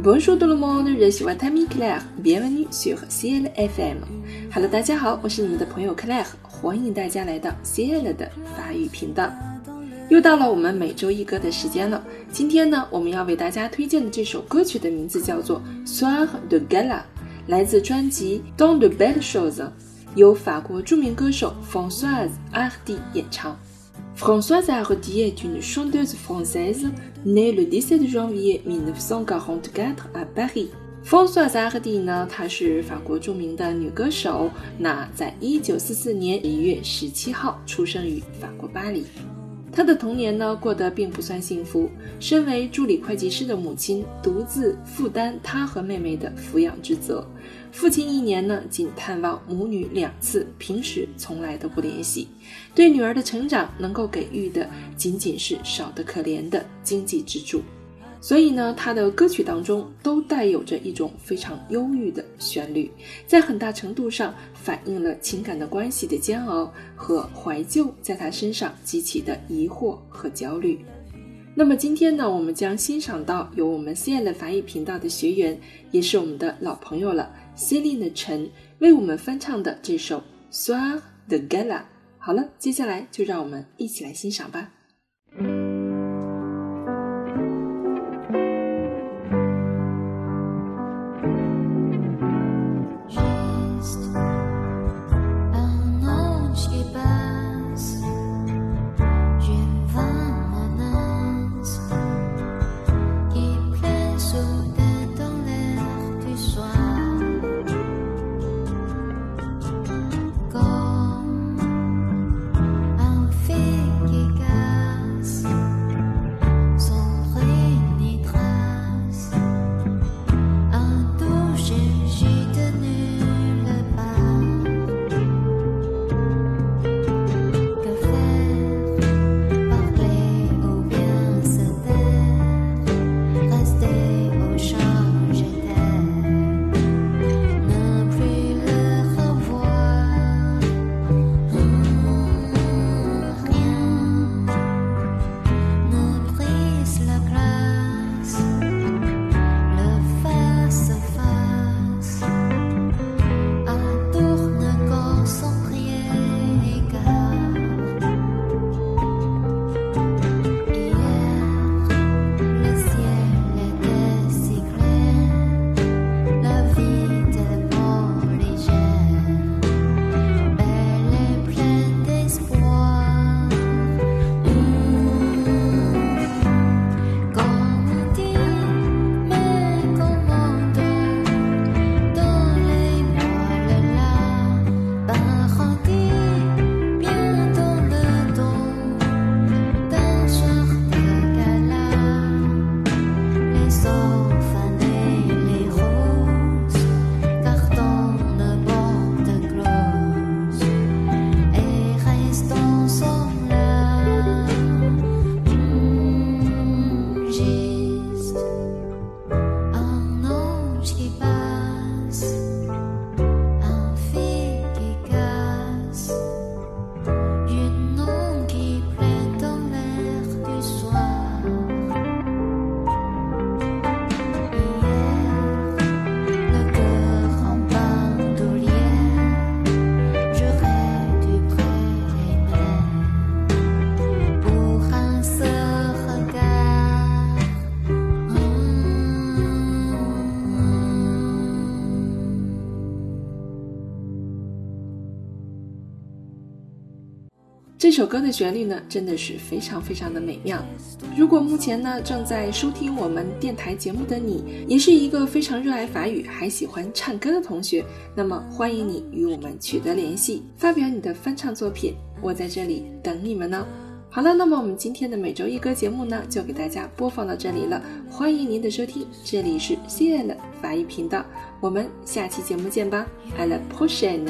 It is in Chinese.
Bonjour tout le monde, je suis votre ami Claire. Bienvenue sur CL FM. Hello，大家好，我是你们的朋友 Claire，欢迎大家来到 CL 的法语频道。又到了我们每周一歌的时间了。今天呢，我们要为大家推荐的这首歌曲的名字叫做《Soir de Gala》，来自专辑《Dans de Bad Shows》，由法国著名歌手 Françoise Hardy 演唱。Françoise Hardy est une chanteuse française née le 17 janvier 1944 à Paris. Françoise Hardy 呢，她是法国着名的女歌手。那在1944年1月17号出生于法国巴黎。 他的童年呢过得并不算幸福。身为助理会计师的母亲，独自负担她和妹妹的抚养之责。父亲一年呢仅探望母女两次，平时从来都不联系。对女儿的成长，能够给予的仅仅是少得可怜的经济支柱。所以呢，他的歌曲当中都带有着一种非常忧郁的旋律，在很大程度上反映了情感的关系的煎熬和怀旧，在他身上激起的疑惑和焦虑。那么今天呢，我们将欣赏到由我们 C L 法语频道的学员，也是我们的老朋友了，Celine 的陈为我们翻唱的这首《Soir de Gala》。好了，接下来就让我们一起来欣赏吧。Khi 这首歌的旋律呢，真的是非常非常的美妙。如果目前呢正在收听我们电台节目的你，也是一个非常热爱法语还喜欢唱歌的同学，那么欢迎你与我们取得联系，发表你的翻唱作品，我在这里等你们呢。好了，那么我们今天的每周一歌节目呢，就给大家播放到这里了。欢迎您的收听，这里是 C L 法语频道，我们下期节目见吧。À la prochaine。